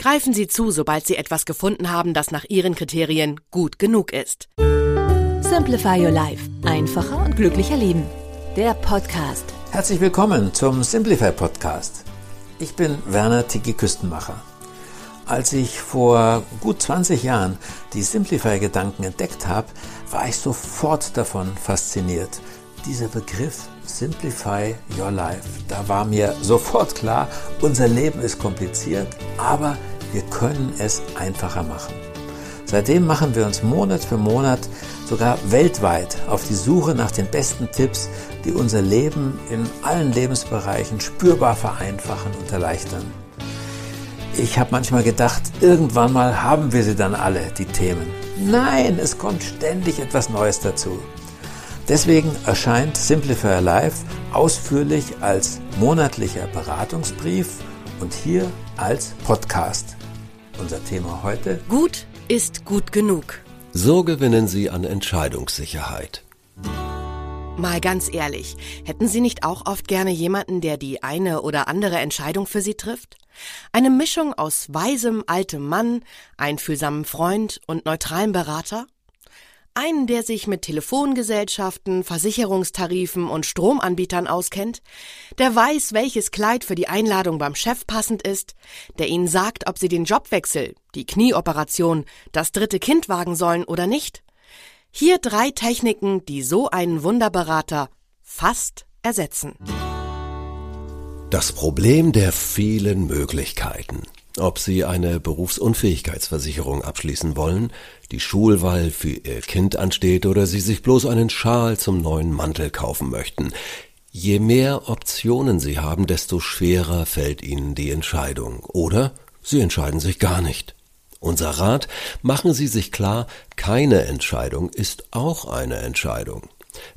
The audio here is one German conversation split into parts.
Greifen Sie zu, sobald Sie etwas gefunden haben, das nach Ihren Kriterien gut genug ist. Simplify Your Life. Einfacher und glücklicher Leben. Der Podcast. Herzlich willkommen zum Simplify Podcast. Ich bin Werner Tiki Küstenmacher. Als ich vor gut 20 Jahren die Simplify-Gedanken entdeckt habe, war ich sofort davon fasziniert. Dieser Begriff Simplify Your Life, da war mir sofort klar, unser Leben ist kompliziert, aber wir können es einfacher machen. Seitdem machen wir uns Monat für Monat, sogar weltweit, auf die Suche nach den besten Tipps, die unser Leben in allen Lebensbereichen spürbar vereinfachen und erleichtern. Ich habe manchmal gedacht, irgendwann mal haben wir sie dann alle, die Themen. Nein, es kommt ständig etwas Neues dazu. Deswegen erscheint Simplify Life ausführlich als monatlicher Beratungsbrief und hier als Podcast. Unser Thema heute? Gut ist gut genug. So gewinnen Sie an Entscheidungssicherheit. Mal ganz ehrlich, hätten Sie nicht auch oft gerne jemanden, der die eine oder andere Entscheidung für Sie trifft? Eine Mischung aus weisem altem Mann, einfühlsamem Freund und neutralem Berater? Einen, der sich mit Telefongesellschaften, Versicherungstarifen und Stromanbietern auskennt, der weiß, welches Kleid für die Einladung beim Chef passend ist, der ihnen sagt, ob sie den Jobwechsel, die Knieoperation, das dritte Kind wagen sollen oder nicht. Hier drei Techniken, die so einen Wunderberater fast ersetzen. Das Problem der vielen Möglichkeiten. Ob Sie eine Berufsunfähigkeitsversicherung abschließen wollen, die Schulwahl für Ihr Kind ansteht oder Sie sich bloß einen Schal zum neuen Mantel kaufen möchten. Je mehr Optionen Sie haben, desto schwerer fällt Ihnen die Entscheidung. Oder Sie entscheiden sich gar nicht. Unser Rat, machen Sie sich klar, keine Entscheidung ist auch eine Entscheidung.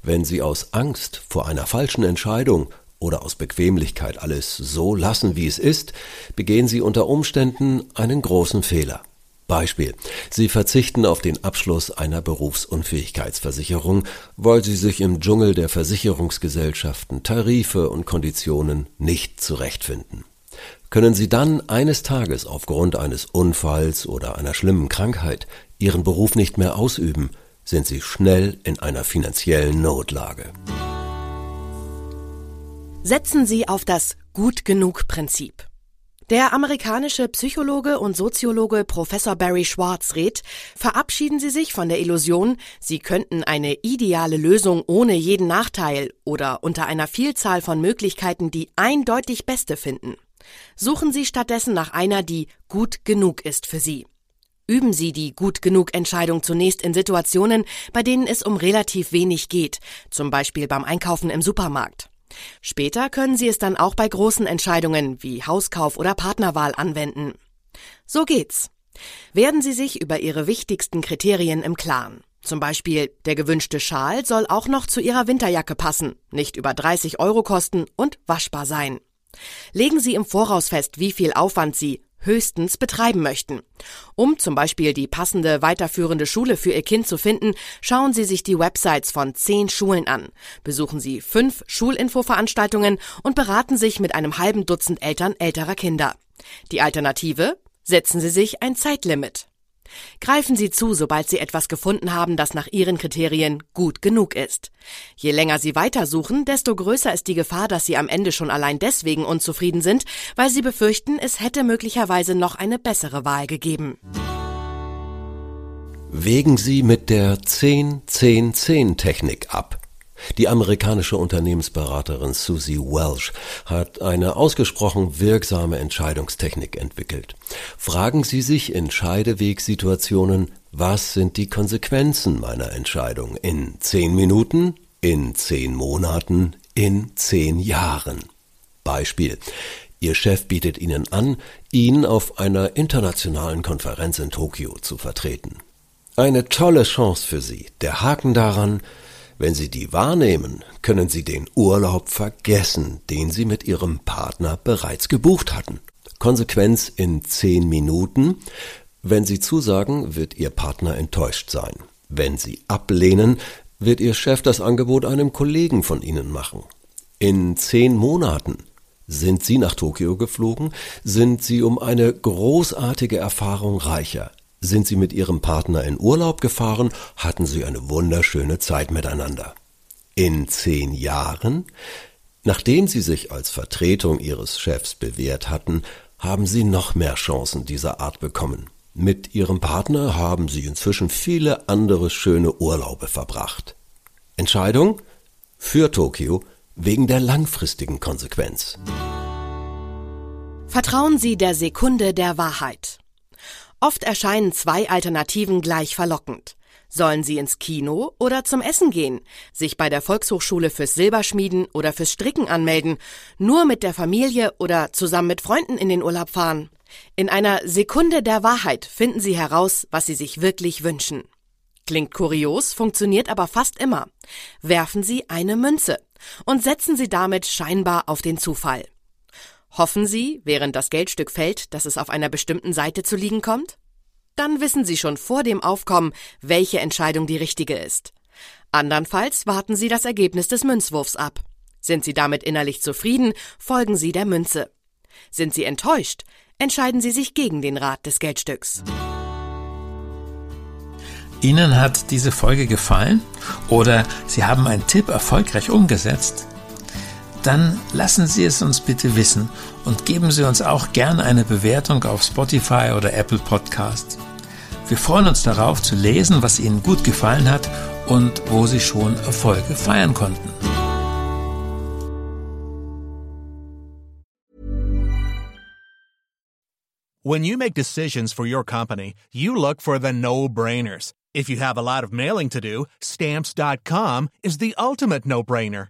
Wenn Sie aus Angst vor einer falschen Entscheidung oder aus Bequemlichkeit alles so lassen, wie es ist, begehen Sie unter Umständen einen großen Fehler. Beispiel. Sie verzichten auf den Abschluss einer Berufsunfähigkeitsversicherung, weil Sie sich im Dschungel der Versicherungsgesellschaften, Tarife und Konditionen nicht zurechtfinden. Können Sie dann eines Tages aufgrund eines Unfalls oder einer schlimmen Krankheit Ihren Beruf nicht mehr ausüben, sind Sie schnell in einer finanziellen Notlage. Setzen Sie auf das Gut genug Prinzip. Der amerikanische Psychologe und Soziologe Professor Barry Schwartz rät, verabschieden Sie sich von der Illusion, Sie könnten eine ideale Lösung ohne jeden Nachteil oder unter einer Vielzahl von Möglichkeiten die eindeutig beste finden. Suchen Sie stattdessen nach einer, die gut genug ist für Sie. Üben Sie die gut genug Entscheidung zunächst in Situationen, bei denen es um relativ wenig geht, zum Beispiel beim Einkaufen im Supermarkt. Später können Sie es dann auch bei großen Entscheidungen wie Hauskauf oder Partnerwahl anwenden. So geht's. Werden Sie sich über Ihre wichtigsten Kriterien im Klaren. Zum Beispiel, der gewünschte Schal soll auch noch zu Ihrer Winterjacke passen, nicht über 30 Euro kosten und waschbar sein. Legen Sie im Voraus fest, wie viel Aufwand Sie höchstens betreiben möchten. Um zum Beispiel die passende weiterführende Schule für Ihr Kind zu finden, schauen Sie sich die Websites von zehn Schulen an, besuchen Sie fünf Schulinfoveranstaltungen und beraten sich mit einem halben Dutzend Eltern älterer Kinder. Die Alternative? Setzen Sie sich ein Zeitlimit. Greifen Sie zu, sobald Sie etwas gefunden haben, das nach Ihren Kriterien gut genug ist. Je länger Sie weitersuchen, desto größer ist die Gefahr, dass Sie am Ende schon allein deswegen unzufrieden sind, weil Sie befürchten, es hätte möglicherweise noch eine bessere Wahl gegeben. Wägen Sie mit der 10-10-10-Technik ab. Die amerikanische Unternehmensberaterin Susie Welsh hat eine ausgesprochen wirksame Entscheidungstechnik entwickelt. Fragen Sie sich in Scheidewegsituationen, was sind die Konsequenzen meiner Entscheidung in zehn Minuten, in zehn Monaten, in zehn Jahren? Beispiel. Ihr Chef bietet Ihnen an, ihn auf einer internationalen Konferenz in Tokio zu vertreten. Eine tolle Chance für Sie. Der Haken daran, wenn Sie die wahrnehmen, können Sie den Urlaub vergessen, den Sie mit Ihrem Partner bereits gebucht hatten. Konsequenz in zehn Minuten. Wenn Sie zusagen, wird Ihr Partner enttäuscht sein. Wenn Sie ablehnen, wird Ihr Chef das Angebot einem Kollegen von Ihnen machen. In zehn Monaten sind Sie nach Tokio geflogen? Sind Sie um eine großartige Erfahrung reicher? Sind Sie mit Ihrem Partner in Urlaub gefahren? Hatten Sie eine wunderschöne Zeit miteinander? In zehn Jahren? Nachdem Sie sich als Vertretung Ihres Chefs bewährt hatten, haben Sie noch mehr Chancen dieser Art bekommen. Mit Ihrem Partner haben Sie inzwischen viele andere schöne Urlaube verbracht. Entscheidung? Für Tokio wegen der langfristigen Konsequenz. Vertrauen Sie der Sekunde der Wahrheit. Oft erscheinen zwei Alternativen gleich verlockend. Sollen Sie ins Kino oder zum Essen gehen, sich bei der Volkshochschule fürs Silberschmieden oder fürs Stricken anmelden, nur mit der Familie oder zusammen mit Freunden in den Urlaub fahren? In einer Sekunde der Wahrheit finden Sie heraus, was Sie sich wirklich wünschen. Klingt kurios, funktioniert aber fast immer. Werfen Sie eine Münze und setzen Sie damit scheinbar auf den Zufall. Hoffen Sie, während das Geldstück fällt, dass es auf einer bestimmten Seite zu liegen kommt? Dann wissen Sie schon vor dem Aufkommen, welche Entscheidung die richtige ist. Andernfalls warten Sie das Ergebnis des Münzwurfs ab. Sind Sie damit innerlich zufrieden, folgen Sie der Münze. Sind Sie enttäuscht, entscheiden Sie sich gegen den Rat des Geldstücks. Ihnen hat diese Folge gefallen oder Sie haben einen Tipp erfolgreich umgesetzt? Dann lassen Sie es uns bitte wissen und geben Sie uns auch gerne eine Bewertung auf Spotify oder Apple Podcast. Wir freuen uns darauf zu lesen, was Ihnen gut gefallen hat und wo Sie schon Erfolge feiern konnten. When you make decisions for your company, you look for the no-brainers. If you have a lot of mailing to do, stamps.com is the ultimate no-brainer.